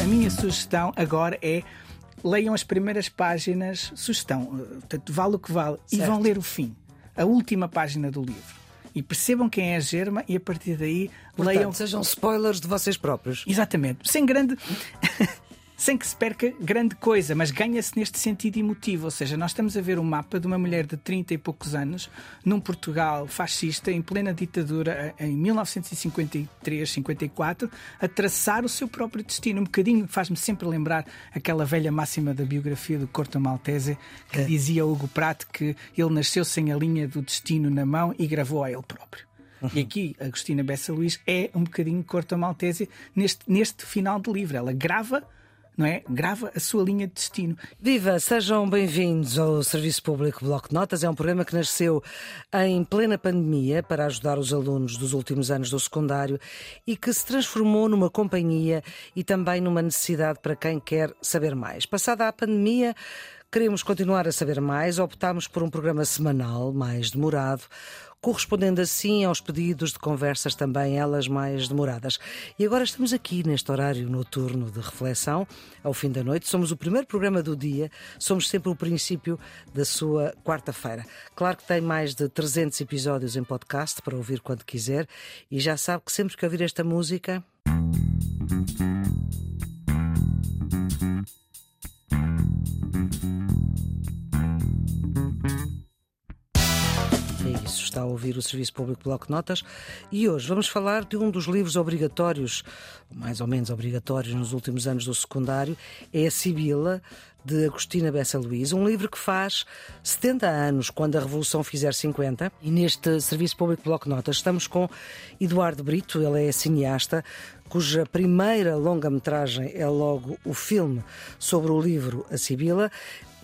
A minha sugestão agora é leiam as primeiras páginas, sugestão, eh, portanto, vale o que vale, certo. e vão ler o fim, a última página do livro. E percebam quem é a Germa e a partir daí Portanto, leiam. Sejam spoilers de vocês próprios. Exatamente. Sem grande. Sem que se perca grande coisa, mas ganha-se neste sentido emotivo. Ou seja, nós estamos a ver um mapa de uma mulher de 30 e poucos anos, num Portugal fascista, em plena ditadura, em 1953, 54, a traçar o seu próprio destino. Um bocadinho faz-me sempre lembrar aquela velha máxima da biografia do Corto Maltese, que é. dizia Hugo Pratt que ele nasceu sem a linha do destino na mão e gravou a ele próprio. Uhum. E aqui, Agostina Bessa Luís é um bocadinho Corto Maltese neste, neste final de livro. Ela grava não é? Grava a sua linha de destino. Viva, sejam bem-vindos ao Serviço Público Bloco de Notas. É um programa que nasceu em plena pandemia para ajudar os alunos dos últimos anos do secundário e que se transformou numa companhia e também numa necessidade para quem quer saber mais. Passada a pandemia, Queremos continuar a saber mais, optámos por um programa semanal, mais demorado, correspondendo assim aos pedidos de conversas também elas mais demoradas. E agora estamos aqui neste horário noturno de reflexão, ao fim da noite. Somos o primeiro programa do dia, somos sempre o princípio da sua quarta-feira. Claro que tem mais de 300 episódios em podcast para ouvir quando quiser e já sabe que sempre que ouvir esta música. Está a ouvir o Serviço Público Bloco Notas e hoje vamos falar de um dos livros obrigatórios, mais ou menos obrigatórios nos últimos anos do secundário, é a Sibila, de Agostina Bessa Luís, um livro que faz 70 anos, quando a Revolução fizer 50. E neste Serviço Público Bloco Notas estamos com Eduardo Brito, ele é cineasta, cuja primeira longa-metragem é logo o filme sobre o livro A Sibila.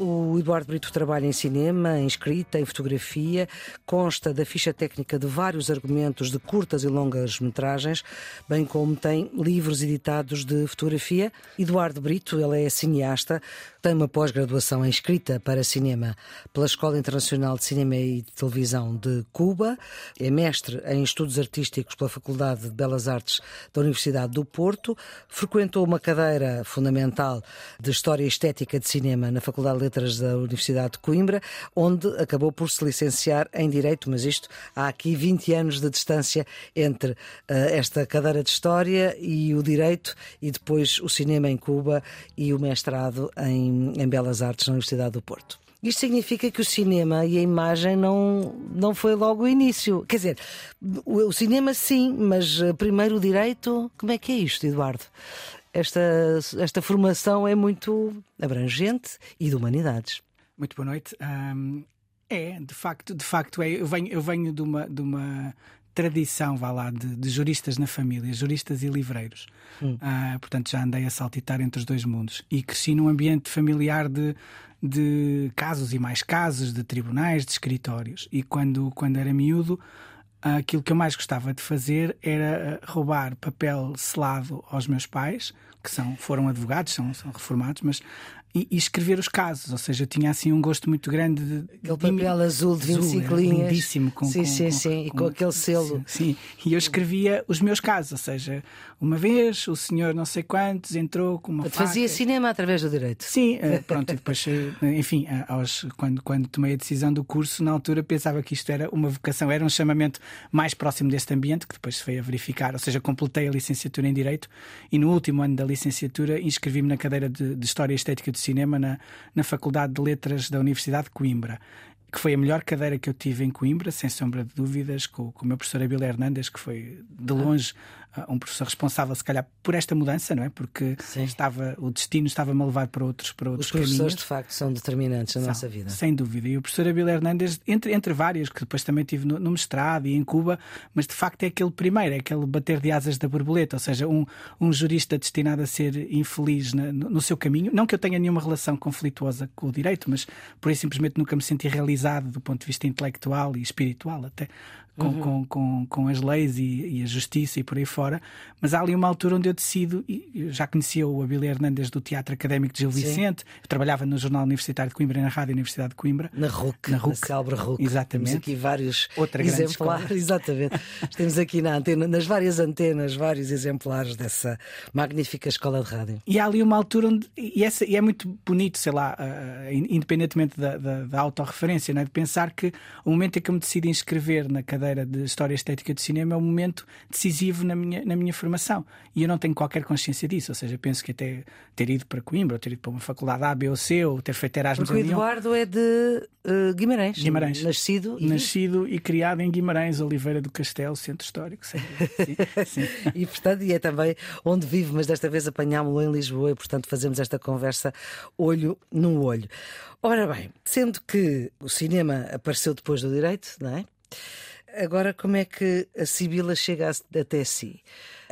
O Eduardo Brito trabalha em cinema, em escrita, em fotografia, consta da ficha técnica de vários argumentos de curtas e longas metragens, bem como tem livros editados de fotografia. Eduardo Brito, ele é cineasta, tem uma pós-graduação em escrita para cinema pela Escola Internacional de Cinema e Televisão de Cuba, é mestre em estudos artísticos pela Faculdade de Belas Artes da Universidade do Porto, frequentou uma cadeira fundamental de História e Estética de Cinema na Faculdade de Letras da Universidade de Coimbra, onde acabou por se licenciar em Direito, mas isto há aqui 20 anos de distância entre uh, esta cadeira de História e o Direito, e depois o cinema em Cuba e o mestrado em em, Belas Artes na Universidade do Porto. Isto significa que o cinema e a imagem não, não foi logo o início. Quer dizer, o, o, cinema sim, mas eh, primeiro o direito. Como é que é isto, Eduardo? Esta, esta formação é muito abrangente e de humanidades. Muito boa noite. É, de facto, de facto é. Eu venho, eu venho de uma, de uma tradição, vá lá, de, de, juristas na família, juristas e livreiros. Hum. Uh, portanto, já andei a saltitar entre os dois mundos. E cresci num ambiente familiar de, de casos e mais casos, de tribunais, de escritórios. E quando, quando era miúdo, aquilo que eu mais gostava de fazer era roubar papel selado aos meus pais, que são, foram advogados, são, são reformados, mas e, e, escrever os casos, ou seja, tinha assim um gosto muito grande de. Aquele papel de, azul de 25 azul, linhas. Lindíssimo, com, sim, com, sim, com, sim, e com, aquele selo. Sim, e eu escrevia os meus casos, ou seja, uma vez o senhor não sei quantos entrou com uma. Fazia faca. cinema através do direito. Sim, eh, pronto, e depois, eh, enfim, eh, aos, quando, quando tomei a decisão do curso, na altura pensava que isto era uma vocação, era um chamamento mais próximo deste ambiente, que depois se veio a verificar, ou seja, completei a licenciatura em Direito e no último ano da licenciatura inscrevi-me na cadeira de, de História e Estética do Cinema na na Faculdade de Letras da Universidade de Coimbra que foi a melhor cadeira que eu tive em Coimbra, sem sombra de dúvidas, com, com o meu professor Abel Hernandes, que foi de longe um professor responsável, se calhar, por esta mudança, não é? Porque estava, o destino estava-me a levar para outros, para outros Os professores, caminhos. de facto, são determinantes na são, nossa vida. Sem dúvida. E o professor Abel Hernandes, entre, entre vários, que depois também tive no, no, mestrado e em Cuba, mas de facto é aquele primeiro, é aquele bater de asas da borboleta, ou seja, um, um jurista destinado a ser infeliz na, no, no, seu caminho. Não que eu tenha nenhuma relação conflituosa com o direito, mas por isso simplesmente nunca me senti realizado do ponto de vista intelectual e espiritual, até com, uhum. com, com, com, as leis e, e, a justiça e por aí fora, mas há ali uma altura onde eu decido, e eu já conhecia o Abílio Hernandes do Teatro Académico de Gil Sim. Vicente, eu trabalhava no Jornal Universitário de Coimbra na Rádio Universidade de Coimbra. Na RUC, na, RUC. na Célebre RUC. Exatamente. Temos aqui vários Outra exemplares. Exatamente. Temos aqui na antena, nas várias antenas, vários exemplares dessa magnífica escola de rádio. E há ali uma altura onde, e, essa, e é muito bonito, sei lá, uh, independentemente da, da, da autorreferência, é de pensar que o momento em que eu me decido inscrever na cadeira de História Estética do Cinema é um momento decisivo na minha, na minha formação. E eu não tenho qualquer consciência disso. Ou seja, penso que até ter ido para Coimbra, ou ter ido para uma faculdade A, B ou C, ou ter feito Erasmus Porque o Eduardo é de uh, Guimarães. Guimarães. Nascido e... Nascido e criado em Guimarães, Oliveira do Castelo, Centro Histórico. Sim, sim. e, portanto, e é também onde vive, mas desta vez apanhámo-lo em Lisboa e, portanto, fazemos esta conversa olho no olho. Ora bem, sendo que o cinema apareceu depois do direito, não é? Agora, como é que a Sibila chega até si?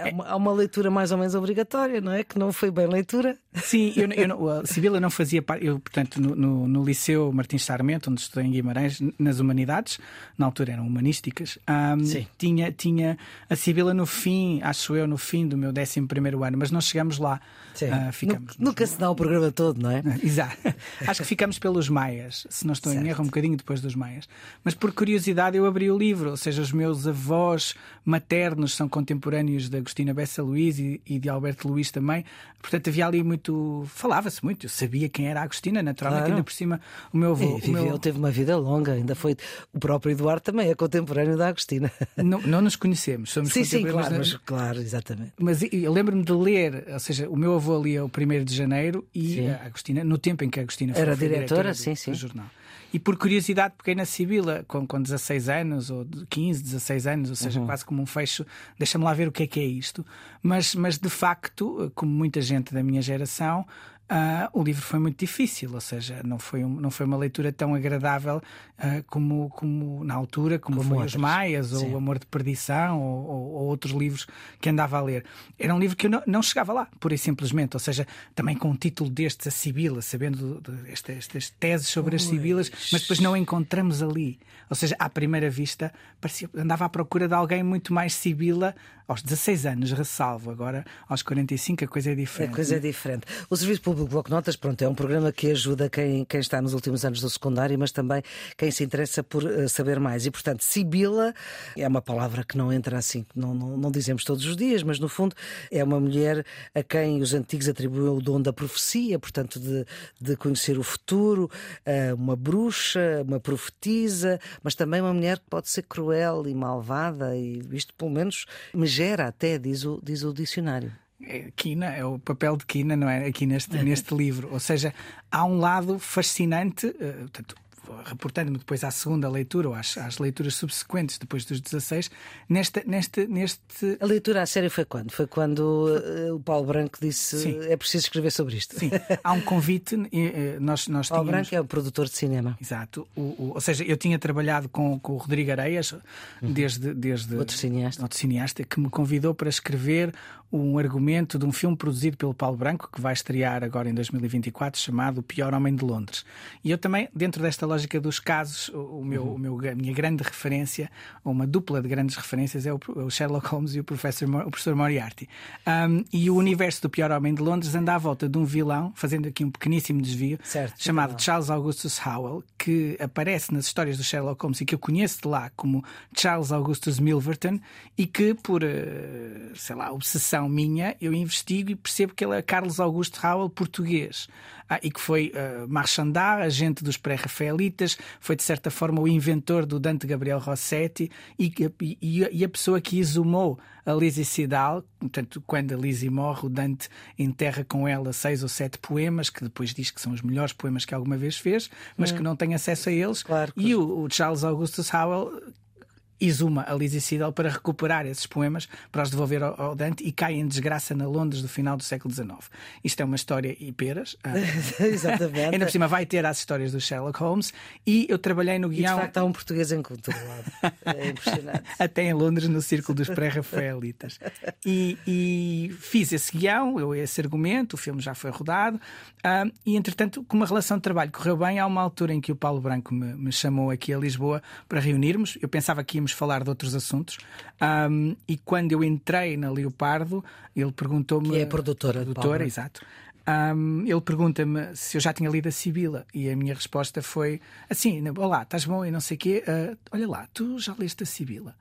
Há uma, há uma, leitura mais ou menos obrigatória, não é? Que não foi bem leitura. Sim, eu, eu a Sibila não fazia parte. Eu, portanto, no, no, no, Liceu Martins Sarmento, onde estudei em Guimarães, nas Humanidades, na altura eram humanísticas, um, tinha, tinha a Sibila no fim, acho eu, no fim do meu 11 ano, mas nós chegamos lá. Uh, ficamos Nunca se dá o programa todo, não é? Exato. Acho que ficamos pelos Maias, se não estou certo. em erro, um bocadinho depois dos Maias. Mas por curiosidade eu abri o livro, ou seja, os meus avós maternos são contemporâneos da Agostina Bessa Luís e, e de Alberto Luís também. Portanto, havia ali muito. Falava-se muito. Eu sabia quem era a Agostina, naturalmente, claro. ainda por cima o meu avô. E meu... teve uma vida longa, ainda foi. O próprio Eduardo também é contemporâneo da Agostina. Não, não nos conhecemos, somos sim, sim, claro, mas, claro, exatamente. Mas eu lembro-me de ler, ou seja, o meu avô lia o 1 de janeiro e sim. a Agostina, no tempo em que a Agostina foi, era diretora, diretora do, sim, sim. do jornal. E por curiosidade, peguei na Sibila com, com 16 anos, ou 15, 16 anos, ou seja, uhum. quase como um fecho, deixa-me lá ver o que é que é isto. Mas, mas de facto, como muita gente da minha geração, Uh, o livro foi muito difícil, ou seja, não foi, um, não foi uma leitura tão agradável uh, como, como na altura, como, como foi. Os Maias, Sim. ou O Amor de Perdição, ou, ou, ou, outros livros que andava a ler. Era um livro que eu não, não, chegava lá, pura e simplesmente, ou seja, também com um título destes, A Sibila, sabendo estas, estas teses sobre as Sibilas, mas depois não encontramos ali. Ou seja, à primeira vista, parecia, andava à procura de alguém muito mais Sibila aos 16 anos, ressalvo. Agora, aos 45, a coisa é diferente. A coisa é diferente. O Serviço Público Bloco Notas, pronto, é um programa que ajuda quem, quem está nos últimos anos do secundário, mas também quem se interessa por uh, saber mais. E, portanto, Sibila é uma palavra que não entra assim, não, não, não dizemos todos os dias, mas no fundo é uma mulher a quem os antigos atribuíam o dom da profecia, portanto, de, de conhecer o futuro, uh, uma bruxa, uma profetisa, mas também uma mulher que pode ser cruel e malvada, e isto pelo menos me gera até, diz o, diz o dicionário. É, Quina, é o papel de Quina, não é? Aqui neste, neste livro. Ou seja, há um lado fascinante, uh, portanto, reportando-me depois à segunda leitura ou às, às, leituras subsequentes, depois dos 16, neste, neste, neste. A leitura à sério foi quando? Foi quando uh, o Paulo Branco disse Sim. é preciso escrever sobre isto. Sim, há um convite. Uh, nós, nós Paulo tínhamos... Branco é o produtor de cinema. Exato. O, o, ou seja, eu tinha trabalhado com, com o Rodrigo Areias uhum. desde, desde. Outro cineasta. Outro cineasta que me convidou para escrever um argumento de um filme produzido pelo Paulo Branco, que vai estrear agora em 2024, chamado O Pior Homem de Londres. E eu também, dentro desta lógica dos casos, o meu, uhum. o meu, a minha grande referência, ou uma dupla de grandes referências, é o, Sherlock Holmes e o professor, o professor Moriarty. Um, e o universo do Pior Homem de Londres anda à volta de um vilão, fazendo aqui um pequeníssimo desvio, certo, chamado Charles Augustus Howell, que aparece nas histórias do Sherlock Holmes e que eu conheço de lá como Charles Augustus Milverton, e que, por, eh, sei lá, obsessão minha, eu investigo e percebo que ele é Carlos Augusto Raul, português. Ah, e que foi uh, marchandar, agente dos pré-rafaelitas, foi de certa forma o inventor do Dante Gabriel Rossetti e, e, e a pessoa que exumou a Lizzie Sidal, portanto, quando a Lizzie morre, o Dante enterra com ela seis ou sete poemas, que depois diz que são os melhores poemas que alguma vez fez, mas hum. que não tem acesso a eles. Claro, e o, o Charles Augustus Howell exuma a Lizzie Sidel para recuperar esses poemas, para os devolver ao, ao, Dante e cai em desgraça na Londres do final do século XIX. Isto é uma história e peras. Ah, Exatamente. Ainda por cima vai ter as histórias do Sherlock Holmes e eu trabalhei no guião. E de facto há um português em todo lado. É impressionante. Até em Londres, no círculo dos pré-rafaelitas. E, e, fiz esse guião, eu, esse argumento, o filme já foi rodado, uh, e entretanto, com uma relação de trabalho correu bem, há uma altura em que o Paulo Branco me, me chamou aqui a Lisboa para reunirmos. Eu pensava que íamos podíamos falar de outros assuntos. Um, e quando eu entrei na Leopardo, ele perguntou-me. Que é a produtora. Produtora, exato. Um, ele pergunta-me se eu já tinha lido a Sibila e a minha resposta foi assim: Olá, estás bom e não sei o quê. Uh, olha lá, tu já leste a Sibila?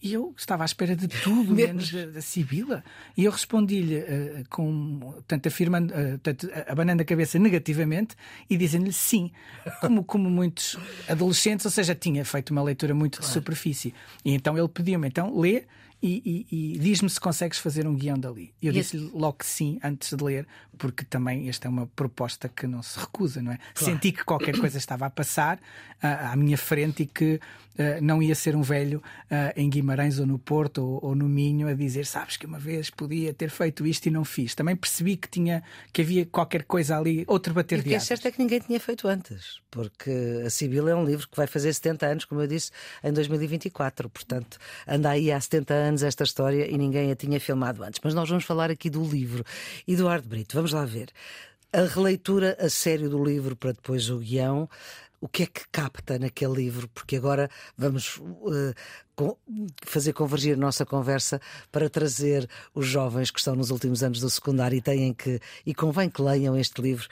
E eu estava à espera de tudo, menos da, da Sibila. E eu respondi-lhe uh, com, tanto afirmando, uh, tanto, abanando a cabeça negativamente e dizendo-lhe sim, como, como muitos adolescentes, ou seja, tinha feito uma leitura muito claro. de superfície. E então ele pediu-me, então lê e, e, e diz-me se consegues fazer um guião dali. Eu disse-lhe logo que sim, antes de ler, porque também esta é uma proposta que não se recusa, não é? Claro. Senti que qualquer coisa estava a passar uh, à minha frente e que uh, não ia ser um velho uh, em Guimarães ou no Porto ou, ou, no Minho a dizer, sabes que uma vez podia ter feito isto e não fiz. Também percebi que tinha que havia qualquer coisa ali, outro bater e de O que é certo é que ninguém tinha feito antes, porque a Sibila é um livro que vai fazer 70 anos, como eu disse, em 2024. Portanto, anda aí há 70 anos esta história e ninguém a tinha filmado antes. Mas nós vamos falar aqui do livro. Eduardo Brito, vamos lá ver. A releitura a sério do livro para depois o guião, o que é que capta naquele livro? Porque agora vamos uh, fazer convergir a nossa conversa para trazer os jovens que estão nos últimos anos do secundário e têm que, e convém que leiam este livro.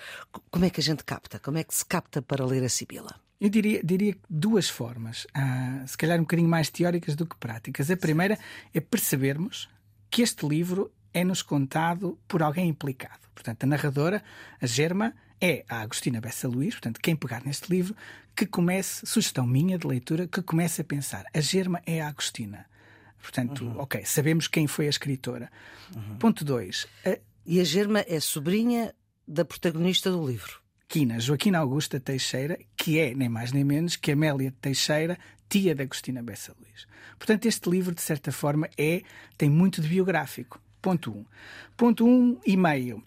Como é que a gente capta? Como é que se capta para ler a Sibila? Eu diria, diria duas formas, ah, se calhar um bocadinho mais teóricas do que práticas. A primeira é percebermos que este livro é-nos contado por alguém implicado. Portanto, a narradora, a Germa, é a Agostina Bessa Luís, portanto, quem pegar neste livro, que comece, sugestão minha de leitura, que comece a pensar: a Germa é a Agostina. Portanto, uhum. ok, sabemos quem foi a escritora. Uhum. Ponto 2. A... E a Germa é sobrinha da protagonista do livro. Quina, Joaquina Augusta Teixeira, que é nem mais nem menos que Amélia Teixeira, tia de Agostina Bessa Luís. Portanto, este livro, de certa forma, é tem muito de biográfico. Ponto 1. Um. Ponto 1 um e meio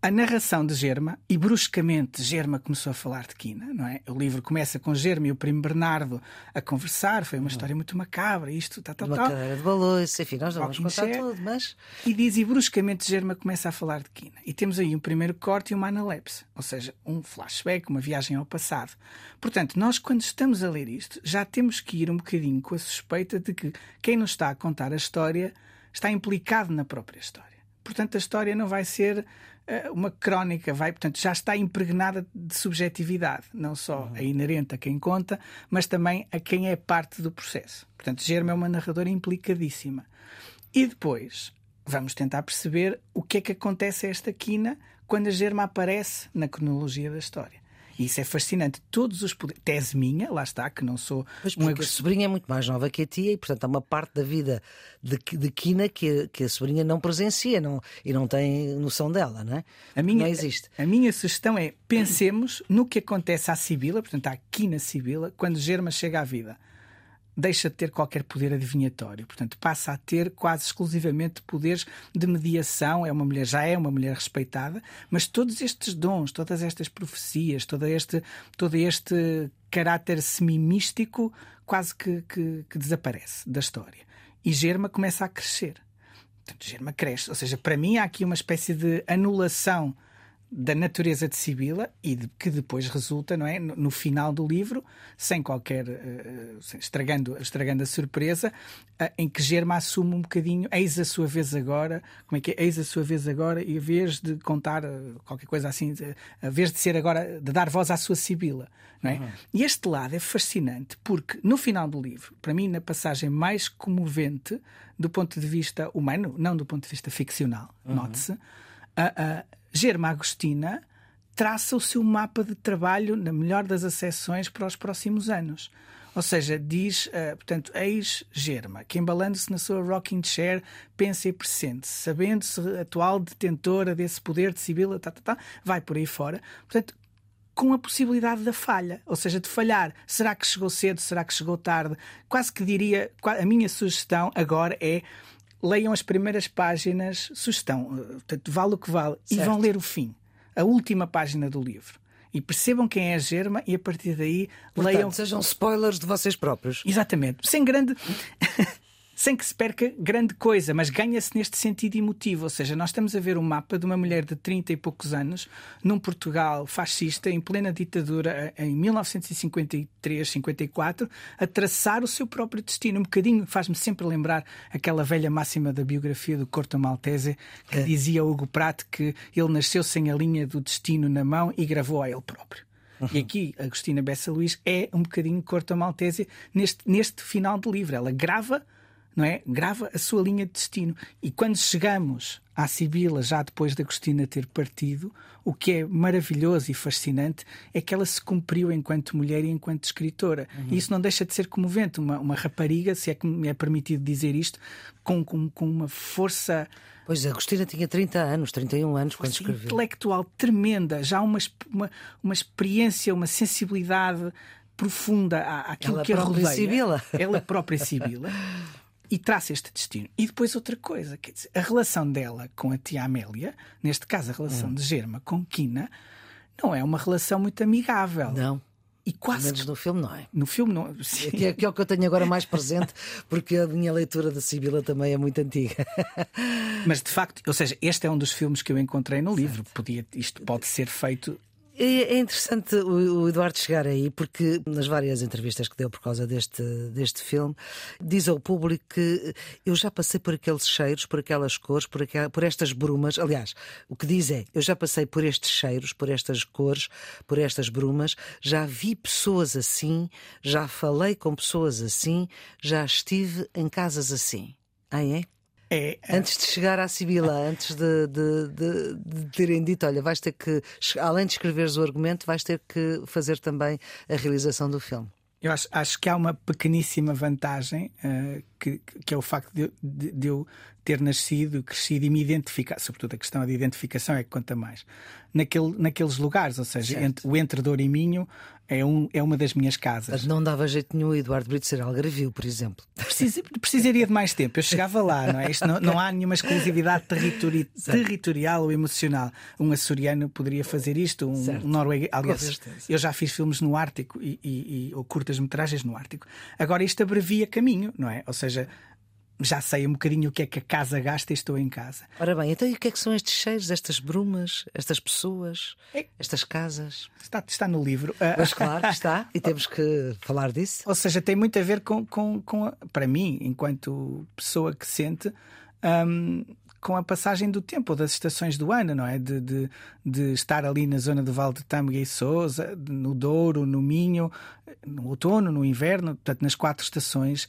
a narração de Germa, e bruscamente Germa começou a falar de Quina, não é? O livro começa com Germa e o primo Bernardo a conversar, foi uma uhum. história muito macabra, isto, tal, tal, uma tal. Uma cadeira de balanço, enfim, nós não vamos contar tudo, mas... E diz, e bruscamente Germa começa a falar de Quina. E temos aí um primeiro corte e uma analepse, ou seja, um flashback, uma viagem ao passado. Portanto, nós quando estamos a ler isto, já temos que ir um bocadinho com a suspeita de que quem nos está a contar a história está implicado na própria história. Portanto, a história não vai ser eh, uma crónica, vai, portanto, já está impregnada de subjetividade, não só uhum. a inerente a quem conta, mas também a quem é parte do processo. Portanto, Germa é uma narradora implicadíssima. E depois vamos tentar perceber o que é que acontece a esta quina quando a Germa aparece na cronologia da história. E isso é fascinante. Todos os poderes. Tese minha, lá está, que não sou. Mas porque uma... a sobrinha é muito mais nova que a tia e, portanto, há uma parte da vida de, de Quina que, a, que a sobrinha não presencia não, e não tem noção dela, não é? A minha, não existe. A, a minha sugestão é pensemos no que acontece à Sibila, portanto, à Quina Sibila, quando Germa chega à vida deixa de ter qualquer poder adivinhatório. Portanto, passa a ter quase exclusivamente poderes de mediação. É uma mulher, já é uma mulher respeitada, mas todos estes dons, todas estas profecias, todo este, todo este caráter semimístico quase que, que, que desaparece da história. E Germa começa a crescer. Portanto, Germa cresce. Ou seja, para mim há aqui uma espécie de anulação da natureza de Sibila e de, que depois resulta, não é, no, no final do livro, sem qualquer uh, estragando, estragando a surpresa, uh, em que Germa assume um bocadinho, eis a sua vez agora, como é que é? Eis a sua vez agora, e a vez de contar uh, qualquer coisa assim, a vez de ser agora, de dar voz à sua Sibila, não é? Uhum. E este lado é fascinante porque no final do livro, para mim, na passagem mais comovente do ponto de vista humano, não do ponto de vista ficcional, uhum. note-se, a Germa Agostina traça o seu mapa de trabalho, na melhor das acessões, para os próximos anos. Ou seja, diz, uh, portanto, ex-Germa, que embalando-se na sua rocking chair, pensa e pressente, sabendo-se atual detentora desse poder de Sibila, tá, tá, tá, vai por aí fora. Portanto, com a possibilidade da falha, ou seja, de falhar. Será que chegou cedo? Será que chegou tarde? Quase que diria, a minha sugestão agora é leiam as primeiras páginas, sugestão, eh, portanto, vale o que vale, certo. e vão ler o fim, a última página do livro. E percebam quem é a Germa e a partir daí Portanto, leiam. Sejam spoilers de vocês próprios. Exatamente. Sem grande. Sem que se perca grande coisa, mas ganha-se neste sentido emotivo. Ou seja, nós estamos a ver um mapa de uma mulher de 30 e poucos anos, num Portugal fascista, em plena ditadura, em 1953, 54, a traçar o seu próprio destino. Um bocadinho faz-me sempre lembrar aquela velha máxima da biografia do Corto Maltese, que é. dizia Hugo Pratt que ele nasceu sem a linha do destino na mão e gravou a ele próprio. Uhum. E aqui, Agostina Bessa Luís é um bocadinho Corto Maltese neste, neste final de livro. Ela grava não é? Grava a sua linha de destino. E quando chegamos à Sibila, já depois da Agostina ter partido, o que é maravilhoso e fascinante é que ela se cumpriu enquanto mulher e enquanto escritora. Uhum. E isso não deixa de ser comovente. Uma, uma rapariga, se é que me é permitido dizer isto, com, com, com uma força. Pois a Agostina tinha 30 anos, 31 anos quando escreveu. intelectual tremenda, já uma, uma, uma experiência, uma sensibilidade profunda àquilo ela que a rodeia. Sibila. Ela própria Sibila. E traça este destino. E depois outra coisa, quer dizer, a relação dela com a tia Amélia, neste caso a relação hum. de Germa com Quina, não é uma relação muito amigável. Não. E quase. Menos no filme não é. No filme não. Sim. Que, é, que é o que eu tenho agora mais presente, porque a minha leitura da Sibila também é muito antiga. Mas de facto, ou seja, este é um dos filmes que eu encontrei no livro. Podia, isto pode ser feito é, é interessante o Eduardo chegar aí, porque nas várias entrevistas que deu por causa deste, deste filme, diz ao público que eu já passei por aqueles cheiros, por aquelas cores, por, aquel, por estas brumas. Aliás, o que diz é: eu já passei por estes cheiros, por estas cores, por estas brumas, já vi pessoas assim, já falei com pessoas assim, já estive em casas assim. Ah, é? É, é, Antes de chegar à Sibila, antes de, de, de, de, terem dito, olha, vais ter que, além de escreveres o argumento, vais ter que fazer também a realização do filme. Eu acho, acho que há uma pequeníssima vantagem uh, que, que é o facto de, de, de, eu ter nascido, crescido e me identificar, sobretudo a questão da identificação é que conta mais, naquele, naqueles lugares, ou seja, entre, o Entre Dor e Minho é, um, é uma das minhas casas. Mas não dava jeito nenhum Eduardo Brito ser algarvio, por exemplo. Precisa, precisaria de mais tempo, eu chegava lá, não é? Isto não, não há nenhuma exclusividade territori territorial ou emocional. Um açoriano poderia fazer isto, um, um norueguês. Aliás, eu já fiz filmes no Ártico e, e, e ou curtas-metragens no Ártico. Agora isto abrevia caminho, não é? Ou seja, já sei um bocadinho o que é que a casa gasta e estou em casa. Ora bem, então e o que é que são estes cheiros, estas brumas, estas pessoas, é... estas casas? Está, está no livro. Mas claro que está, e temos que falar disso. Ou seja, tem muito a ver com, com, com para mim, enquanto pessoa que sente, um, com a passagem do tempo, ou das estações do ano, não é? De, de, de estar ali na zona do Val de Tâmega e Sousa, no Douro, no Minho, no outono, no inverno, portanto, nas quatro estações,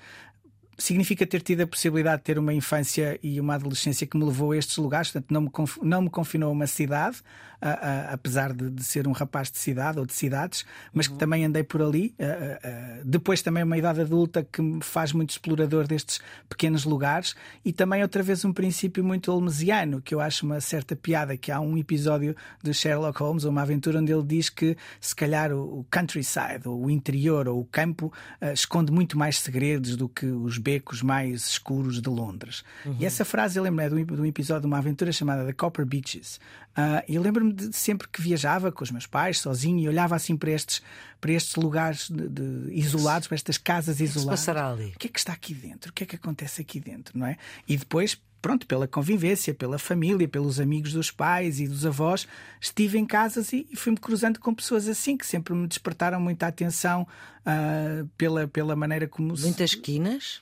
significa ter tido a possibilidade de ter uma infância e uma adolescência que me levou a estes lugares, portanto, não me, não me confinou a uma cidade, a, a, apesar de, de, ser um rapaz de cidade ou de cidades, mas uhum. que também andei por ali. A, depois, também, uma idade adulta que me faz muito explorador destes pequenos lugares e também, outra vez, um princípio muito holmesiano, que eu acho uma certa piada. Que há um episódio de Sherlock Holmes, uma aventura onde ele diz que se calhar o, o countryside, ou o interior, ou o campo, uh, esconde muito mais segredos do que os becos mais escuros de Londres. Uhum. E essa frase eu lembro é de um episódio de uma aventura chamada The Copper Beaches. Uh, e eu lembro-me de sempre que viajava com os meus pais, sozinho, e olhava assim para estes, para estes lugares de, de, isolados, para estas casas isoladas. O que, ali? o que é que está aqui dentro? O que é que acontece aqui dentro, não é? E depois pronto, pela convivência, pela família, pelos amigos dos pais e dos avós, estive em casas e, fui-me cruzando com pessoas assim que sempre me despertaram muita atenção uh, pela, pela maneira como. Muitas esquinas?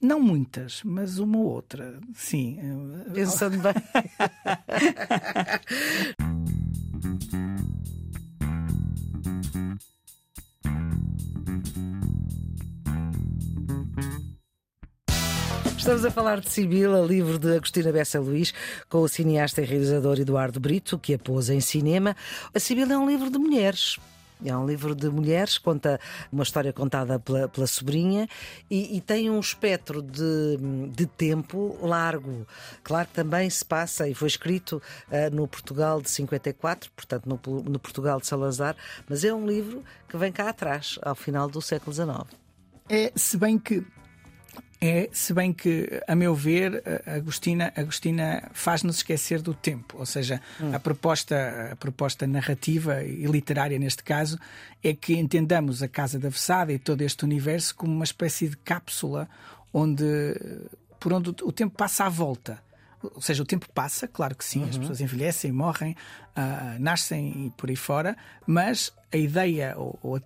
Não muitas, mas uma ou outra, sim. Pensando bem. Estamos a falar de Sibila, livro de Agostina Bessa Luís, com o cineasta e realizador Eduardo Brito, que a pôs em cinema. A Sibila é um livro de mulheres. É um livro de mulheres, conta uma história contada pela, pela sobrinha e, e, tem um espectro de, de, tempo largo. Claro que também se passa e foi escrito uh, no Portugal de 54, portanto no, no Portugal de Salazar, mas é um livro que vem cá atrás, ao final do século XIX. É, se bem que é, se bem que, a meu ver, Agostina, Agostina faz-nos esquecer do tempo. Ou seja, hum. a, proposta, a proposta narrativa e literária, neste caso, é que entendamos a Casa da Vessada e todo este universo como uma espécie de cápsula onde, por onde o tempo passa à volta. Ou seja, o tempo passa, claro que sim, uhum. as pessoas envelhecem, morrem, uh, nascem e por aí fora, mas a ideia ou, ou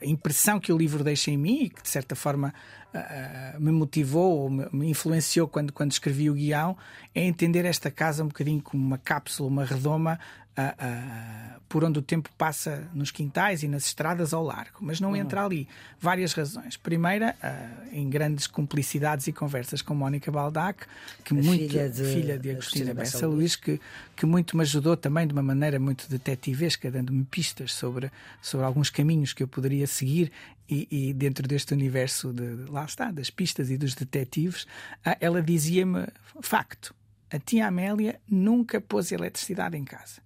a impressão que o livro deixa em mim e que de certa forma uh, me motivou ou me influenciou quando, quando escrevi o guião é entender esta casa um bocadinho como uma cápsula, uma redoma uh, por onde o tempo passa nos quintais e nas estradas ao largo, mas não uhum. entra ali. Várias razões. Primeira, uh, em grandes cumplicidades e conversas com Mónica Baldac, que muito, filha de, filha de Agostina Bessa Luís, que, que muito me ajudou também de uma maneira muito detetivesca, dando-me pistas sobre, sobre alguns caminhos que eu poderia seguir e, e, dentro deste universo de lá está, das pistas e dos detetives, uh, ela dizia-me facto. A tia Amélia nunca pôs eletricidade em casa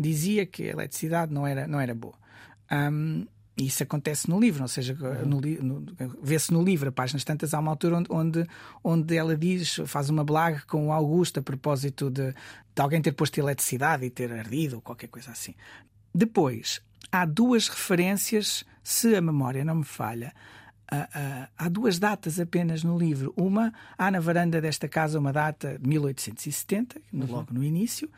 dizia que a eletricidade não era, não era boa. Um, isso acontece no livro, ou seja, no, vê-se no livro, a páginas tantas, há uma altura onde, onde, onde ela diz, faz uma blague com o Augusto a propósito de, de alguém ter posto eletricidade e ter ardido ou qualquer coisa assim. Depois, há duas referências, se a memória não me falha, uh, uh, há duas datas apenas no livro. Uma, há na varanda desta casa uma data de 1870, uhum. logo no início.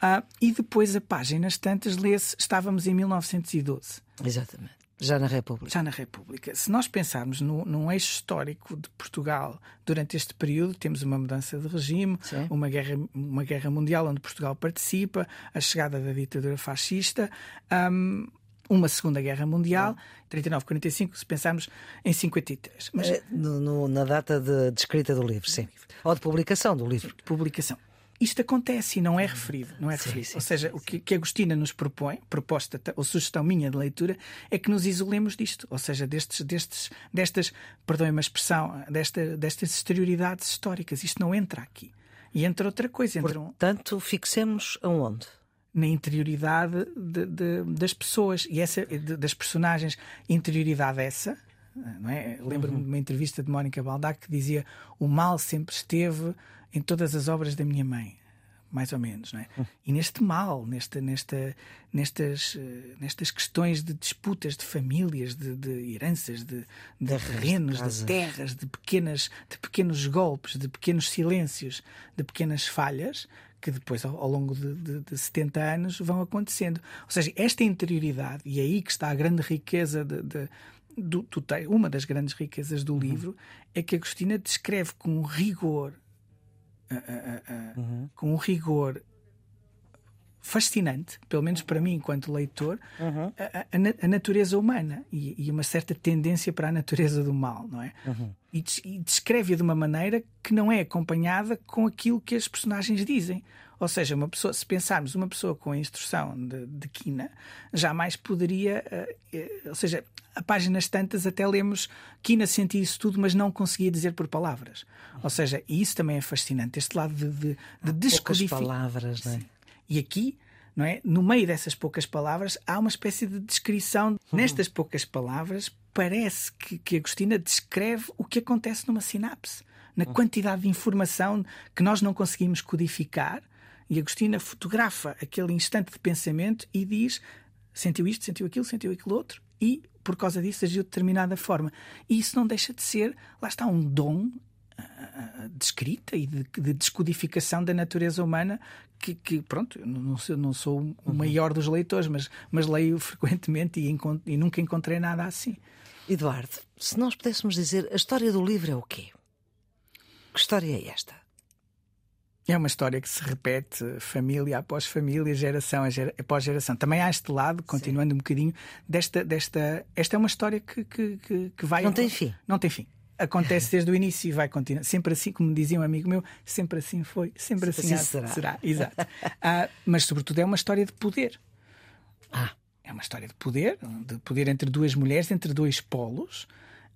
Ah, e depois a páginas tantas lê-se estávamos em 1912. Exatamente. Já na República. Já na República. Se nós pensarmos no, num eixo histórico de Portugal durante este período, temos uma mudança de regime, uma guerra, uma guerra mundial onde Portugal participa, a chegada da ditadura fascista. Um, uma Segunda Guerra Mundial, 39-45, se pensarmos em 53. Mas... É, no, no, na data de, de, escrita do livro, sim. Ou de publicação do livro. De publicação isto acontece e não é referido. Não é referido. Sim, sim, ou seja, sim, o que, que Agostina nos propõe, proposta ou sugestão minha de leitura, é que nos isolemos disto. Ou seja, destes, destes, destas, perdoem-me a expressão, desta, destas exterioridades históricas. Isto não entra aqui. E entra outra coisa. Entra Portanto, fixemos aonde? Na interioridade de, de, das pessoas e essa, de, das personagens. Interioridade essa, não é? Lembro-me uhum. de uma entrevista de Mónica Baldac que dizia: o mal sempre esteve em todas as obras da minha mãe, mais ou menos, não é? Hum. E neste mal, nesta, nesta, nestas, eh, nestas questões de disputas de famílias, de, de heranças, de, de terrenos, de, de, terras, de, pequenas, de pequenos golpes, de pequenos silêncios, de pequenas falhas, que depois, ao, ao longo de, de, de 70 anos, vão acontecendo. Ou seja, esta interioridade, e é aí que está a grande riqueza de, do, do, uma das grandes riquezas do uhum. livro é que Agostina descreve com rigor uhum. com um rigor fascinante, pelo menos para mim, enquanto leitor, uhum. a, natureza humana e, e, uma certa tendência para a natureza do mal, não é? Uhum. E, e descreve-a de uma maneira que não é acompanhada com aquilo que as personagens dizem. Ou seja, uma pessoa, se pensarmos uma pessoa com a instrução de, de quina, jamais poderia. Uh, uh, ou seja, a páginas tantas até lemos quina sentia isso tudo, mas não conseguia dizer por palavras. Ou seja, e isso também é fascinante, este lado de, de, de descodificar. palavras, não é? E aqui não é? No meio dessas poucas palavras há uma espécie de descrição. Uhum. Nestas poucas palavras, parece que, que Agostina descreve o que acontece numa sinapse, na uhum. quantidade de informação que nós não conseguimos codificar e Agostina fotografa aquele instante de pensamento e diz: sentiu isto, sentiu aquilo, sentiu aquilo outro, e por causa disso agiu de determinada forma. E isso não deixa de ser, lá está, um dom uh, de escrita e de, de, descodificação da natureza humana que, que pronto, não sou, não sou o uhum. maior dos leitores, mas, mas leio frequentemente e, e nunca encontrei nada assim. Eduardo, se nós pudéssemos dizer a história do livro é o quê? Que história é esta? É uma história que se repete família após família, geração após geração. Também há este lado, continuando Sim. um bocadinho, desta, desta. Esta é uma história que, que, que, que vai. Não tem fim. Não tem fim. Acontece desde o início e vai continuar. Sempre assim, como dizia um amigo meu, sempre assim foi, sempre, sempre assim, assim será. será. Exato. ah, mas, sobretudo, é uma história de poder. Ah. É uma história de poder, de poder entre duas mulheres, entre dois polos.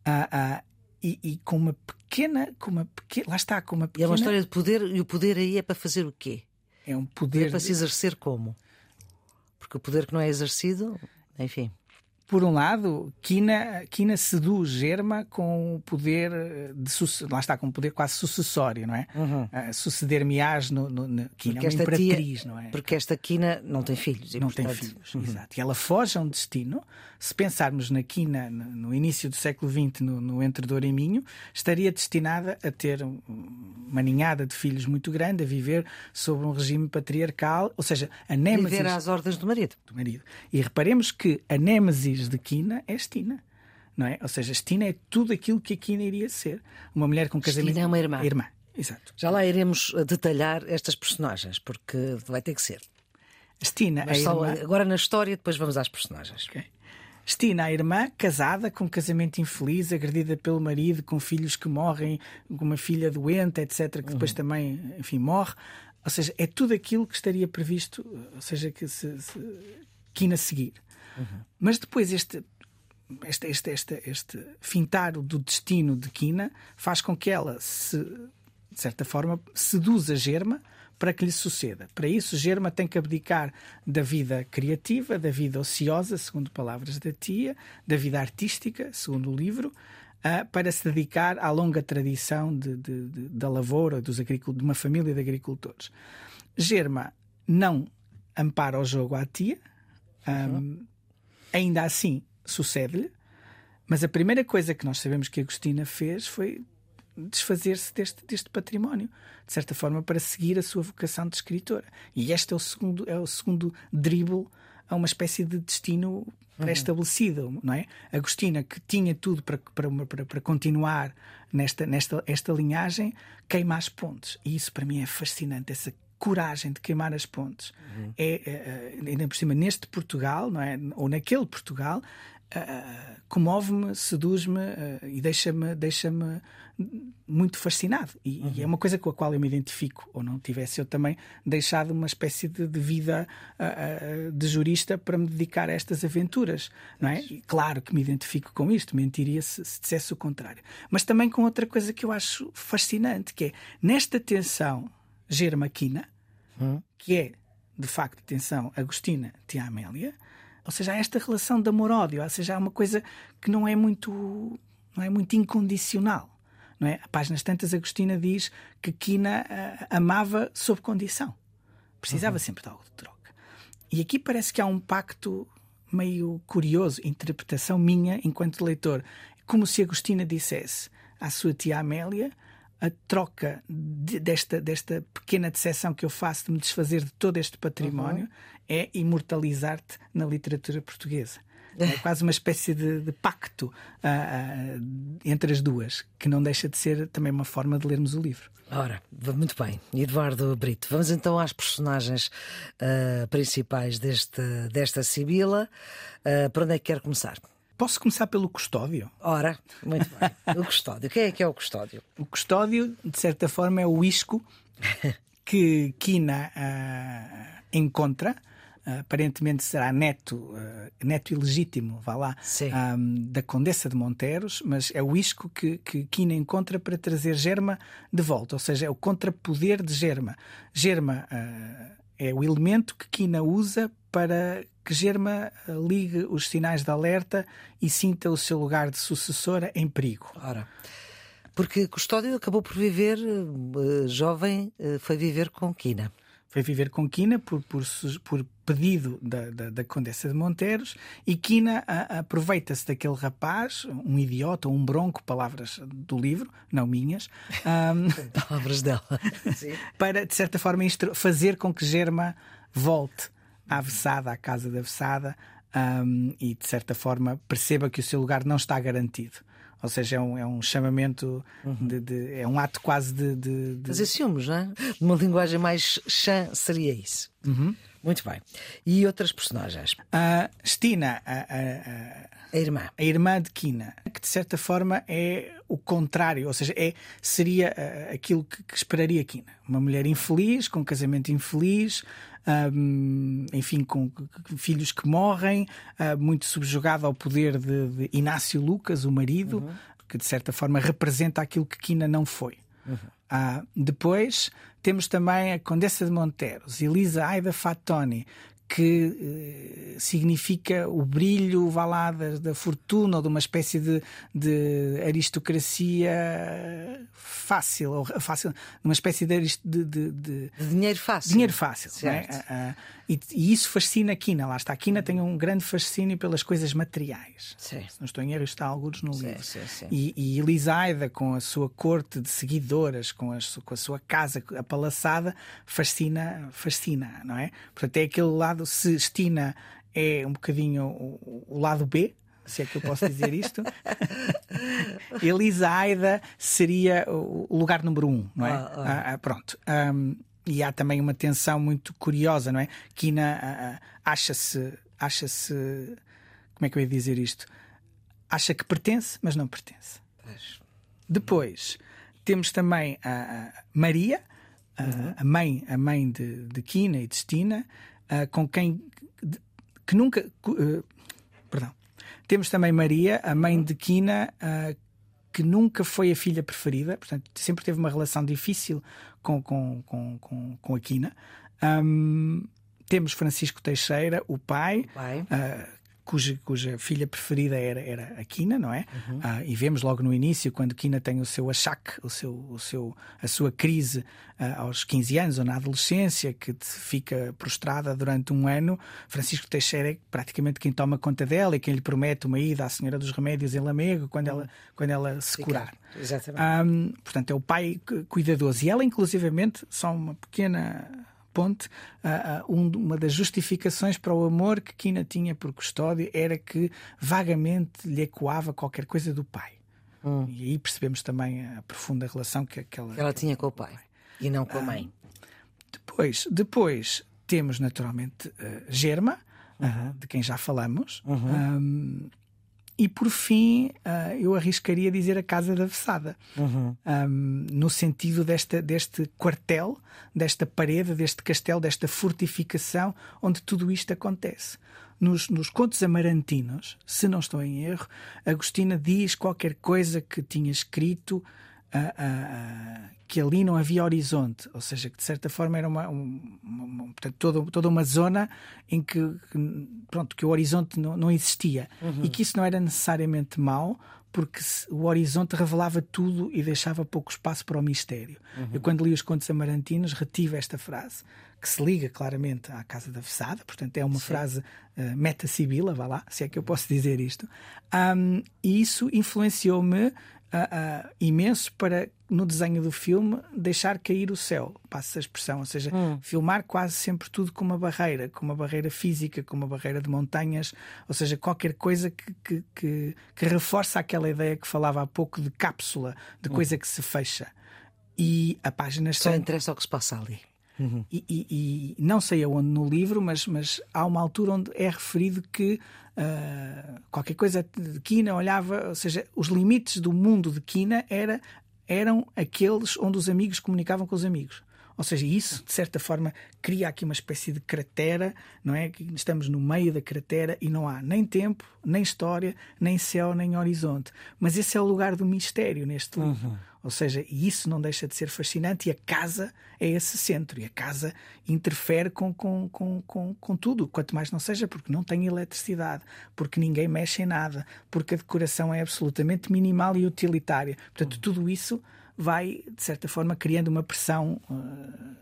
Ah, ah, e, e, com uma pequena, com uma pequena, lá está, com uma pequena. E é uma história de poder, e o poder aí é para fazer o quê? É um poder. É para se exercer como? Porque o poder que não é exercido, enfim. por um lado, Kina, Kina seduz Germa com o poder de lá está com um poder quase sucessório, não é? Uhum. Uh, Suceder-me-ás no, no, no Kina, porque uma imperatriz, tia, não é? Porque esta Kina não tem filhos. não portanto... tem filhos, uhum. exato. E ela foge a um destino. Se pensarmos na Kina no, início do século XX, no, no Entre Douro e Minho, estaria destinada a ter uma ninhada de filhos muito grande, a viver sob um regime patriarcal, ou seja, a Nêmesis... Viver às ordens do marido. Do marido. E reparemos que a Nêmesis de Quina é Estina. Não é? Ou seja, Estina é tudo aquilo que a Quina iria ser. Uma mulher com casamento. Estina é uma irmã. Irmã, exato. Já lá iremos eh, detalhar estas personagens, porque vai ter que ser. Estina, Mas a irmã... agora na história, depois vamos às personagens. Okay. Estina, a irmã, casada, com um casamento infeliz, agredida pelo marido, com filhos que morrem, com uma filha doente, etc., que depois uhum. também, enfim, morre. Ou seja, é tudo aquilo que estaria previsto, ou seja, que se, se quina seguir. Uhum. Mas depois este, este, este, este, este fintar do destino de Quina faz com que ela se, de certa forma, seduza Germa para que lhe suceda. Para isso, Germa tem que abdicar da vida criativa, da vida ociosa, segundo palavras da tia, da vida artística, segundo o livro, uh, para se dedicar à longa tradição de, de, de, da lavoura dos de uma família de agricultores. Germa não ampara o jogo à tia, um, ainda assim sucede-lhe, mas a primeira coisa que nós sabemos que Agostina fez foi desfazer-se deste, deste património, de certa forma, para seguir a sua vocação de escritora. E este é o segundo, é o segundo dribble a uma espécie de destino pré-estabelecido, uhum. não é? Agostina, que tinha tudo para, para, para, para, continuar nesta, nesta esta linhagem, queima as pontes. E isso para mim é fascinante, essa coragem de queimar as pontes. Uhum. É, é, ainda por cima, neste Portugal, não é? ou naquele Portugal, uh, comove-me, seduz-me uh, e deixa-me deixa muito fascinado. E, uhum. e, é uma coisa com a qual eu me identifico, ou não tivesse eu também deixado uma espécie de, de vida uh, de jurista para me dedicar a estas aventuras. Não é? E claro que me identifico com isto, mentiria se, se dissesse o contrário. Mas também com outra coisa que eu acho fascinante, que é nesta tensão germaquina, hum. que é, de facto, atenção, Agostina Tia Amélia, ou seja, há esta relação de amor-ódio, ou seja, há uma coisa que não é muito, não é muito incondicional. Não é? A páginas tantas, Agostina diz que Quina uh, amava sob condição. Precisava uhum. sempre de algo de troca. E aqui parece que há um pacto meio curioso, interpretação minha enquanto leitor. Como se Agostina dissesse à sua tia Amélia: a troca de, desta, desta pequena decepção que eu faço de me desfazer de todo este património uhum. É imortalizar-te na literatura portuguesa. É quase uma espécie de, de pacto uh, uh, entre as duas, que não deixa de ser também uma forma de lermos o livro. Ora, muito bem. Eduardo Brito, vamos então às personagens uh, principais deste, desta Sibila. para onde é que quer começar? Posso começar pelo custódio? Ora, muito bem. O custódio. Quem é que é o custódio? O custódio, de certa forma, é o isco que Kina uh, encontra. Aparentemente será neto, uh, neto ilegítimo, vá lá, um, da Condessa de Monteros, mas é o isco que, que Kina encontra para trazer Germa de volta, ou seja, é o contrapoder de Germa. Germa uh, é o elemento que Kina usa para que Germa eh, ligue os sinais de alerta e sinta o seu lugar de sucessora em perigo. Ora, porque Custódio acabou por viver, jovem, foi viver com Quina. Foi viver com Quina por, por, por pedido da, da, da, Condessa de Monteros e Quina aproveita-se daquele rapaz, um idiota, um bronco, palavras do livro, não minhas. Um, palavras dela. para, de certa forma, fazer com que Germa volte à Vessada, à casa da Vessada, um, e de certa forma perceba que o seu lugar não está garantido. Ou seja, é um, é um chamamento, uhum. de, de, é um ato quase de. de, de... Fazer ciúmes, não é? Uma linguagem mais chã seria isso. Uhum. Muito bem. E outras personagens? A Stina, a, a, a, irmã. A irmã de Kina, que de certa forma é o contrário, ou seja, é, seria aquilo que, que esperaria Kina. Uma mulher infeliz, com um casamento infeliz, um, enfim, com filhos que morrem, uh, muito subjugada ao poder de, de, Inácio Lucas, o marido, uhum. que de certa forma representa aquilo que Quina não foi. Uhum. Uh, depois temos também a Condessa de Monteros, Elisa Aida Fatoni, que uh, significa o brilho, vá lá, da, da, fortuna ou de uma espécie de, de aristocracia fácil, ou fácil, uma espécie de, de, de, dinheiro fácil. Dinheiro fácil. É? E, e, isso fascina a Quina, lá está. A Quina tem um grande fascínio pelas coisas materiais. Sim. Se não estou em erro, está alguns no sim, livro. Sim, sim. E, e Elisaida, com a sua corte de seguidoras, com, as, com a sua casa apalaçada, fascina, fascina, não é? Portanto, é aquele lado, se Estina é um bocadinho o, o lado B, se é que eu posso dizer isto. Elisaida seria o lugar número um, não é? Ah, ah. Ah, pronto. Um, e há também uma tensão muito curiosa, não é? Kina acha-se, acha-se, como é que eu ia dizer isto? Acha que pertence, mas não pertence. Depois temos também a, Maria, uhum. a, mãe, a mãe de, de Kina e de Stina, com quem que nunca, uh, perdão, temos também Maria, a mãe de Kina, uh, que nunca foi a filha preferida, portanto, sempre teve uma relação difícil com, com, com, com, com a Kina. Um, temos Francisco Teixeira, o pai, o pai. Uh, cuja, cuja filha preferida era, era a Kina, não é? Uhum. Ah, e vemos logo no início, quando Kina tem o seu achaque, o seu, o seu, a sua crise ah, aos 15 anos ou na adolescência, que fica prostrada durante um ano, Francisco Teixeira é praticamente quem toma conta dela e quem lhe promete uma ida à Senhora dos Remédios em Lamego quando, uhum. ela, quando ela se curar. Exatamente. Um, portanto, é o pai cuidadoso. E ela, inclusivamente, só uma pequena ponte, uh, uma das justificações para o amor que Kina tinha por Custódio era que vagamente lhe ecoava qualquer coisa do pai. Hum. E aí percebemos também a profunda relação que, que ela, que ela tinha com o pai, e não com a mãe. Depois, depois temos naturalmente uh, Germa, uhum. de quem já falamos. Uhum. Um, e por fim, uh, eu arriscaria dizer a Casa da Vessada, uhum. um, no sentido desta, deste quartel, desta parede, deste castelo, desta fortificação onde tudo isto acontece. Nos, nos contos amarantinos, se não estou em erro, Agostina diz qualquer coisa que tinha escrito que ali não havia horizonte, ou seja, que de certa forma era uma, uma, uma portanto, toda, toda uma zona em que, que, pronto, que o horizonte não, não existia uhum. e que isso não era necessariamente mau, porque o horizonte revelava tudo e deixava pouco espaço para o mistério. Uhum. Eu, quando li os Contos Amarantinos, retive esta frase, que se liga claramente à Casa da Fessada, portanto, é uma Sim. frase uh, meta-sibila, vá lá, se é que eu posso dizer isto. Um, e isso influenciou-me uh, uh, imenso para, no desenho do filme, deixar cair o céu, passa a expressão, ou seja, hum. filmar quase sempre tudo com uma barreira, com uma barreira física, com uma barreira de montanhas, ou seja, qualquer coisa que, que, que, que reforça aquela ideia que falava há pouco de cápsula, de hum. coisa que se fecha. E a página Só interessa o que se passa ali. Uhum. E, e, e, não sei aonde no livro, mas, mas há uma altura onde é referido que uh, qualquer coisa de Quina olhava, ou seja, os limites do mundo de Quina era, eram aqueles onde os amigos comunicavam com os amigos. Ou seja, isso, de certa forma, cria aqui uma espécie de cratera, não é? Estamos no meio da cratera e não há nem tempo, nem história, nem céu, nem horizonte. Mas esse é o lugar do mistério neste livro. Uhum. Ou seja, isso não deixa de ser fascinante e a casa é esse centro. E a casa interfere com, com, com, com, com tudo, quanto mais não seja porque não tem eletricidade, porque ninguém mexe em nada, porque a decoração é absolutamente minimal e utilitária. Portanto, tudo isso vai, de certa forma, criando uma pressão. Uh,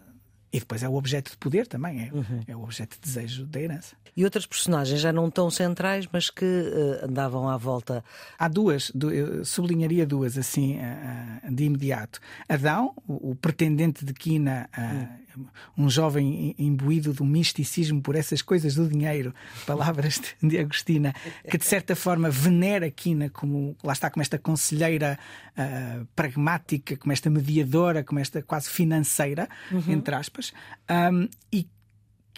e depois é o objeto de poder também, é, uhum. é o objeto de desejo da herança. E outras personagens já não tão centrais, mas que uh, andavam à volta. Há duas, eu sublinharia duas assim uh, de imediato. Adão, o, o pretendente de Quina, uh, um jovem imbuído do misticismo por essas coisas do dinheiro, palavras de Agostina, que de certa forma venera Quina como, lá está, como esta conselheira uh, pragmática, como esta mediadora, como esta quase financeira, uhum. entre aspas, um, e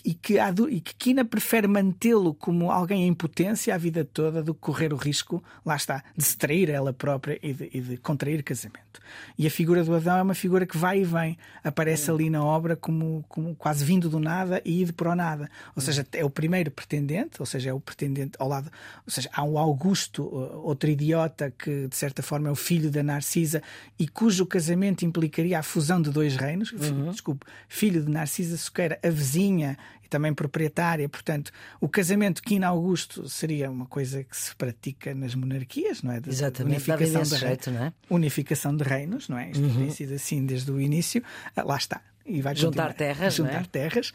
e que, há, e que Kina prefere mantê-lo como alguém em potência a vida toda do que correr o risco, lá está, de se trair ela própria e de, e de contrair casamento. E a figura do Adão é uma figura que vai e vem, aparece ali na obra como, como quase vindo do nada e ido para o nada. Ou seja, é o primeiro pretendente, ou seja, é o pretendente ao lado. Ou seja, há um Augusto, outro idiota, que de certa forma é o filho da Narcisa e cujo casamento implicaria a fusão de dois reinos. Uhum. Desculpe, filho de Narcisa Soqueira, a vizinha e também proprietária. Portanto, o casamento Quina Augusto seria uma coisa que se pratica nas monarquias, não é? De, Exatamente, unificação de, jeito, não é? unificação de reinos, não é? Isto uhum. tem sido assim desde o início. Ah, lá está. E vai juntar terras, juntar é? terras.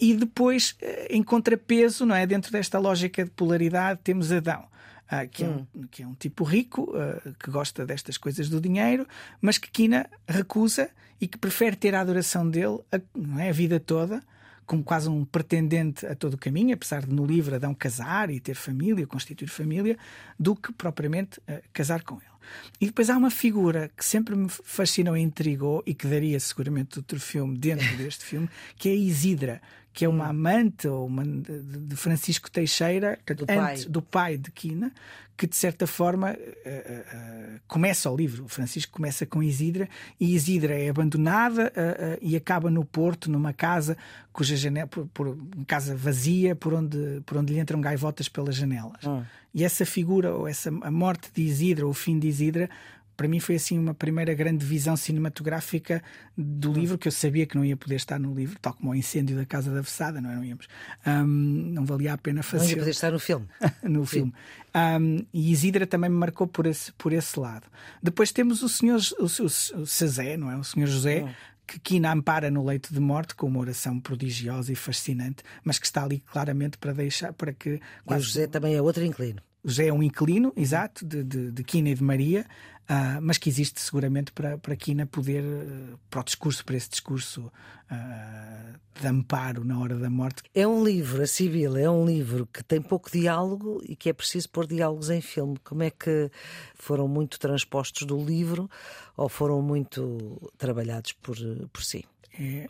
E depois, eh, em contrapeso, não é? Dentro desta lógica de polaridade, temos Adão. Uh, que, é um, hum. que, é um, tipo rico, uh, que gosta destas coisas do dinheiro, mas que Kina recusa e que prefere ter a adoração dele a, não é, a vida toda, como quase um pretendente a todo o caminho, apesar de no livro Adão casar e ter família, constituir família, do que propriamente uh, casar com ele. E depois há uma figura que sempre me fascinou e intrigou e que daria seguramente outro filme dentro deste filme, que é a Isidra, que é uma amante ou uma, de Francisco Teixeira, do, antes, pai. do pai de Quina, que de certa forma uh, uh, começa o livro. O Francisco começa com Isidra e Isidra é abandonada uh, e acaba no Porto, numa casa cuja janela, por, por, casa vazia, por onde, por onde lhe entram gaivotas pelas janelas. Hum. E essa figura, ou essa a morte de Isidra, o fim de Isidra, para mim foi assim uma primeira grande visão cinematográfica do hum. livro que eu sabia que não ia poder estar no livro, tal como o incêndio da Casa da Versada, não é? Não íamos. Um, não valia a pena fazer. Não ia poder estar no filme. no Sim. filme. Um, e Isidra também me marcou por esse, por esse lado. Depois temos o senhor o, o, o Cezé, não é? O senhor José. Hum. Que Kina ampara no leito de morte com uma oração prodigiosa e fascinante, mas que está ali claramente para deixar para que. Quase... E o José também é outro inclino. José é um inquilino, exato, de, de, de Quina e de Maria, uh, mas que existe seguramente para, para Quina poder, uh, para o discurso, para esse discurso uh, de amparo na hora da morte. É um livro, a Sibila, é um livro que tem pouco diálogo e que é preciso pôr diálogos em filme. Como é que foram muito transpostos do livro ou foram muito trabalhados por, por si? É,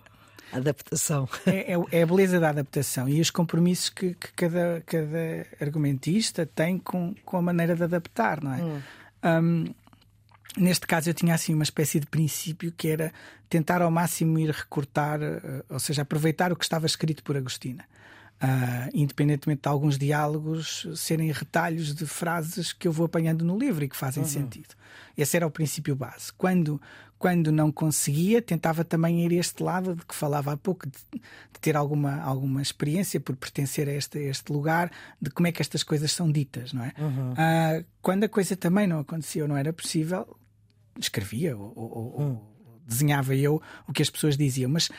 adaptação. É, é, é, a beleza da adaptação e os compromissos que, que cada, cada argumentista tem com, com a maneira de adaptar, não é? Hum. Um, neste caso eu tinha assim uma espécie de princípio que era tentar ao máximo ir recortar, eh, ou seja, aproveitar o que estava escrito por Agostina. Uh, independentemente de alguns diálogos serem retalhos de frases que eu vou apanhando no livro e que fazem uhum. sentido. Esse era o princípio base. Quando, quando não conseguia, tentava também ir a este lado de que falava há pouco, de, de ter alguma, alguma experiência por pertencer a este, a este lugar, de como é que estas coisas são ditas, não é? Uhum. Uh, quando a coisa também não acontecia ou não era possível, escrevia ou, ou, uhum. ou desenhava eu o que as pessoas diziam, mas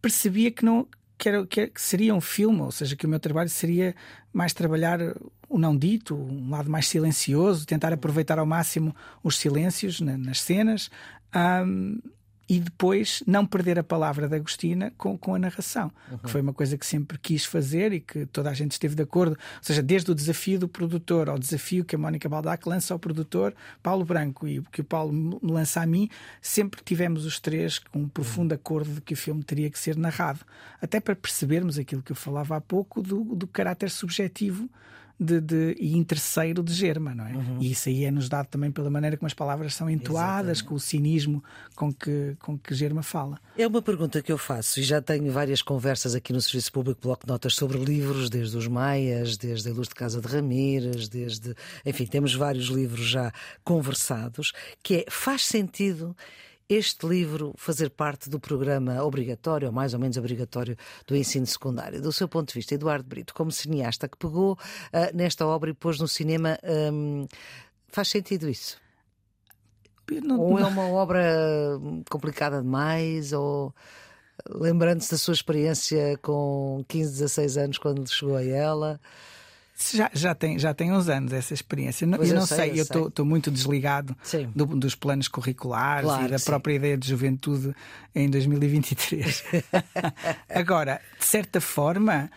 percebia que não que, era, que, seria um filme, ou seja, que o meu trabalho seria mais trabalhar o não dito, um lado mais silencioso, tentar aproveitar ao máximo os silêncios na, nas cenas. Um, e depois não perder a palavra da Agostina com, com a narração, uhum. que foi uma coisa que sempre quis fazer e que toda a gente esteve de acordo. Ou seja, desde o desafio do produtor ao desafio que a Mónica Baldac lança ao produtor, Paulo Branco, e que o Paulo me lança a mim, sempre tivemos os três com um profundo uhum. acordo de que o filme teria que ser narrado. Até para percebermos aquilo que eu falava há pouco do, do caráter subjetivo de, de, e interesseiro de Germa, não é? Uhum. E isso aí é-nos dado também pela maneira como as palavras são entoadas, Exatamente. com o cinismo com que, com que Germa fala. É uma pergunta que eu faço e já tenho várias conversas aqui no Serviço Público Bloco de Notas sobre livros, desde os Maias, desde a Luz de Casa de Ramírez, desde. Enfim, temos vários livros já conversados, que é faz sentido este livro fazer parte do programa obrigatório, ou mais ou menos obrigatório, do ensino secundário. Do seu ponto de vista, Eduardo Brito, como cineasta que pegou uh, nesta obra e pôs no cinema, um, faz sentido isso? Não, ou é uma obra complicada demais, ou lembrando-se da sua experiência com 15, 16 anos quando chegou a ela. Já, já, tem, já tem uns anos essa experiência. Pois eu, eu não sei, sei eu estou muito desligado do, dos planos curriculares claro, e da própria ideia de juventude em 2023. Agora, de certa forma,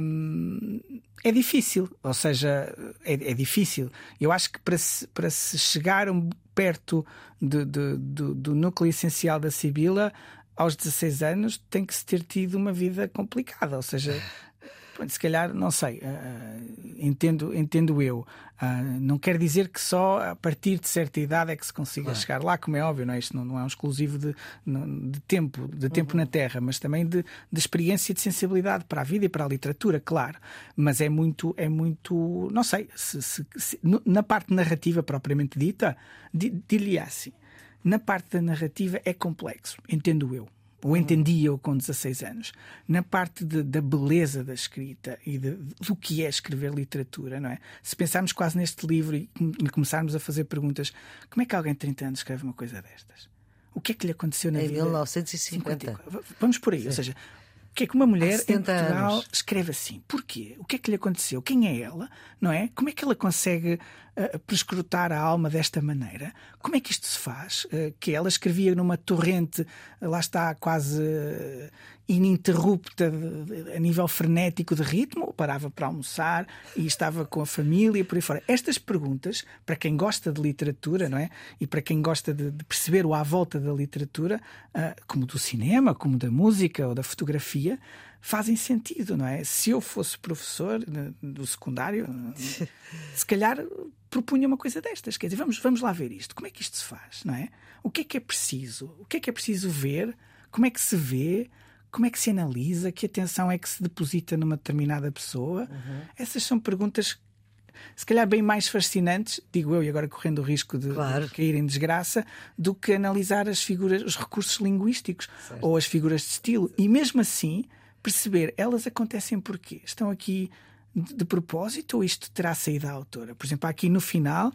hum, é difícil. Ou seja, é, é, difícil. Eu acho que para se, para se chegar perto de, de, do, do núcleo essencial da Sibila, aos 16 anos, tem que se ter tido uma vida complicada. Ou seja se calhar, não sei, uh, entendo, entendo eu. Uh, não quer dizer que só a partir de certa idade é que se consiga claro. chegar lá, como é óbvio, não é? isto não, não é um exclusivo de, de tempo, de tempo uhum. na Terra, mas também de, de experiência e de sensibilidade para a vida e para a literatura, claro. Mas é muito, é muito, não sei, se, se, se, na parte narrativa propriamente dita, dir-lhe assim, na parte da narrativa é complexo, entendo eu ou entendia-o com 16 anos. Na parte de, da beleza da escrita e de, do que é escrever literatura, não é? Se pensarmos quase neste livro e, e começarmos a fazer perguntas, como é que alguém de 30 anos escreve uma coisa destas? O que é que lhe aconteceu na em vida? Em 1950. Vamos por aí, Sim. ou seja, o que é que uma mulher em 70 Portugal anos. escreve assim? Porquê? O que é que lhe aconteceu? Quem é ela? Não é? Como é que ela consegue uh, prescrutar a alma desta maneira? Como é que isto se faz? Uh, que ela escrevia numa torrente, uh, lá está, quase ininterrupta a nível frenético de ritmo, ou parava para almoçar e estava com a família por aí fora. Estas perguntas, para quem gosta de literatura, não é? E para quem gosta de, de perceber o à volta da literatura, ah, como do cinema, como da música ou da fotografia, fazem sentido, não é? Se eu fosse professor do secundário, se calhar propunha uma coisa destas. Quer dizer, vamos, vamos lá ver isto. Como é que isto se faz, não é? O que é que é preciso? O que é que é preciso ver? Como é que se vê? Como é que se analisa? Que atenção é que se deposita numa determinada pessoa? Essas são perguntas se calhar bem mais fascinantes, digo eu, e agora correndo o risco de, Claro. de cair em desgraça, do que analisar as figuras, os recursos linguísticos ou as figuras de estilo. E mesmo assim, perceber elas acontecem porquê? Estão aqui de, de propósito ou isto terá saído da autora? Por exemplo, aqui no final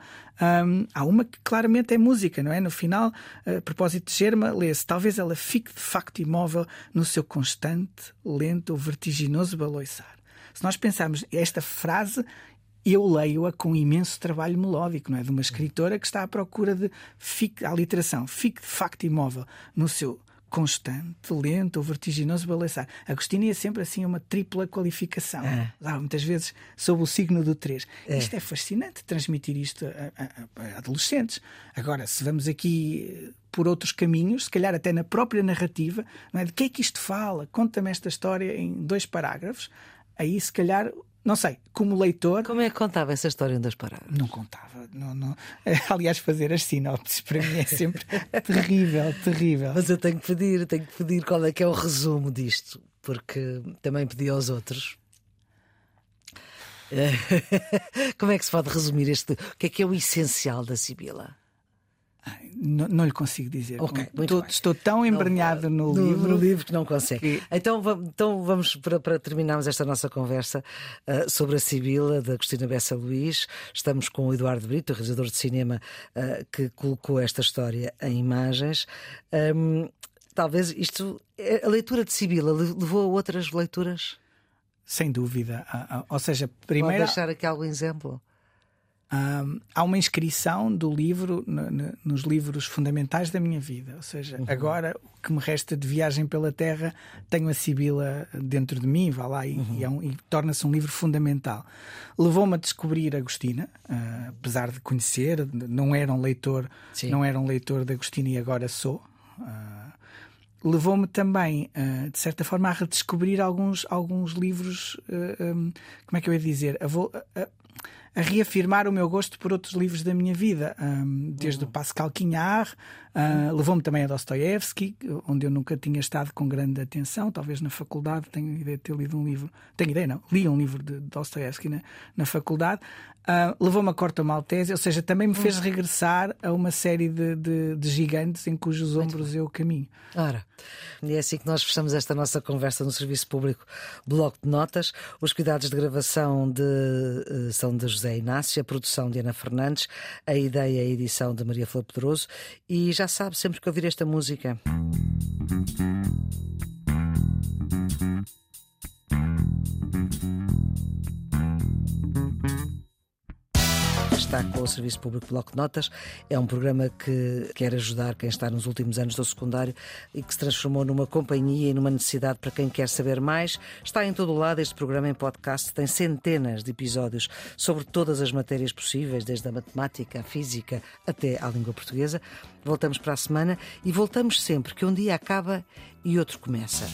hum, há uma que claramente é música, não é? No final, a propósito de Germa, lê-se: talvez ela fique de facto imóvel no seu constante, lento ou vertiginoso baloiçar. Se nós pensarmos esta frase, eu leio-a com imenso trabalho melódico, não é? De uma escritora que está à procura de fique, a literação, fique de facto imóvel no seu constante, lento ou vertiginoso balançar. Agostinho é sempre assim uma tripla qualificação. Ah, muitas vezes sob o signo do 3. Isto é fascinante, transmitir isto a, a- a adolescentes. Agora, se vamos aqui eh, por outros caminhos, se calhar até na própria narrativa, não é? de que é que isto fala? Conta-me esta história em dois parágrafos. Aí, se calhar, não sei, como leitor, Como é que contava essa história em dois parágrafos? não contava. Não, não. Aliás, fazer as sinopses para mim é sempre terrível, terrível. Mas eu tenho que pedir, tenho que pedir qual é que é o resumo disto, porque também pedi aos outros. Como é que se pode resumir este? O que é que é o essencial da Sibila? Não, não lhe consigo dizer. Ok, Com- muito estou, estou tão embrenhado no, no, livro. no livro que não consegue. que- Então, então vamos para, para terminarmos esta nossa conversa ah, sobre a Sibila da Cristina Bessa Luís. Estamos com o Eduardo Brito, realizador de cinema, ah, que colocou esta história em imagens. Ahm, talvez isto, a leitura de Sibila le- levou a outras leituras? Sem dúvida. Ou seja, Pode primeiro deixar aqui algum exemplo? Ah, há uma inscrição do livro no- no- nos livros fundamentais da minha vida. Ou seja, Uhum. agora o que me resta de viagem pela Terra tenho a Sibila dentro de mim, vá lá, e, Uhum. e é um- e torna-se um livro fundamental. Levou-me a descobrir Agostina, ah, apesar de conhecer, não era um leitor, Sim. não era um leitor de Agostina e agora sou. Ah, levou-me também, ah, de certa forma, a redescobrir alguns, alguns livros. um, como é que eu ia dizer? A, vo- a- a reafirmar o meu gosto por outros livros da minha vida, um, desde o Pascal Quignard, ah, levou-me também a Dostoiévski, onde eu nunca tinha estado com grande atenção, talvez na faculdade, tenho ideia de ter lido um livro, tenho ideia não, li um livro de Dostoiévski na, na faculdade, Ah, levou-me a Corta Maltese, ou seja, também me fez regressar a uma série de, de- de gigantes em cujos ombros eu caminho. Ora, e é assim que nós fechamos esta nossa conversa no Serviço Público Bloco de Notas. Os cuidados de gravação de, eh, são de José Inácio, a produção de Ana Fernandes, a ideia e a edição de Maria Flor Pedroso. E já sabe, sempre que ouvir esta música. Está com o Serviço Público Bloco de Notas. É um programa que quer ajudar quem está nos últimos anos do secundário e que se transformou numa companhia e numa necessidade para quem quer saber mais. Está em todo lado este programa em podcast. Tem centenas de episódios sobre todas as matérias possíveis, desde a matemática, a física até à língua portuguesa. Voltamos para a semana e voltamos sempre que um dia acaba e outro começa.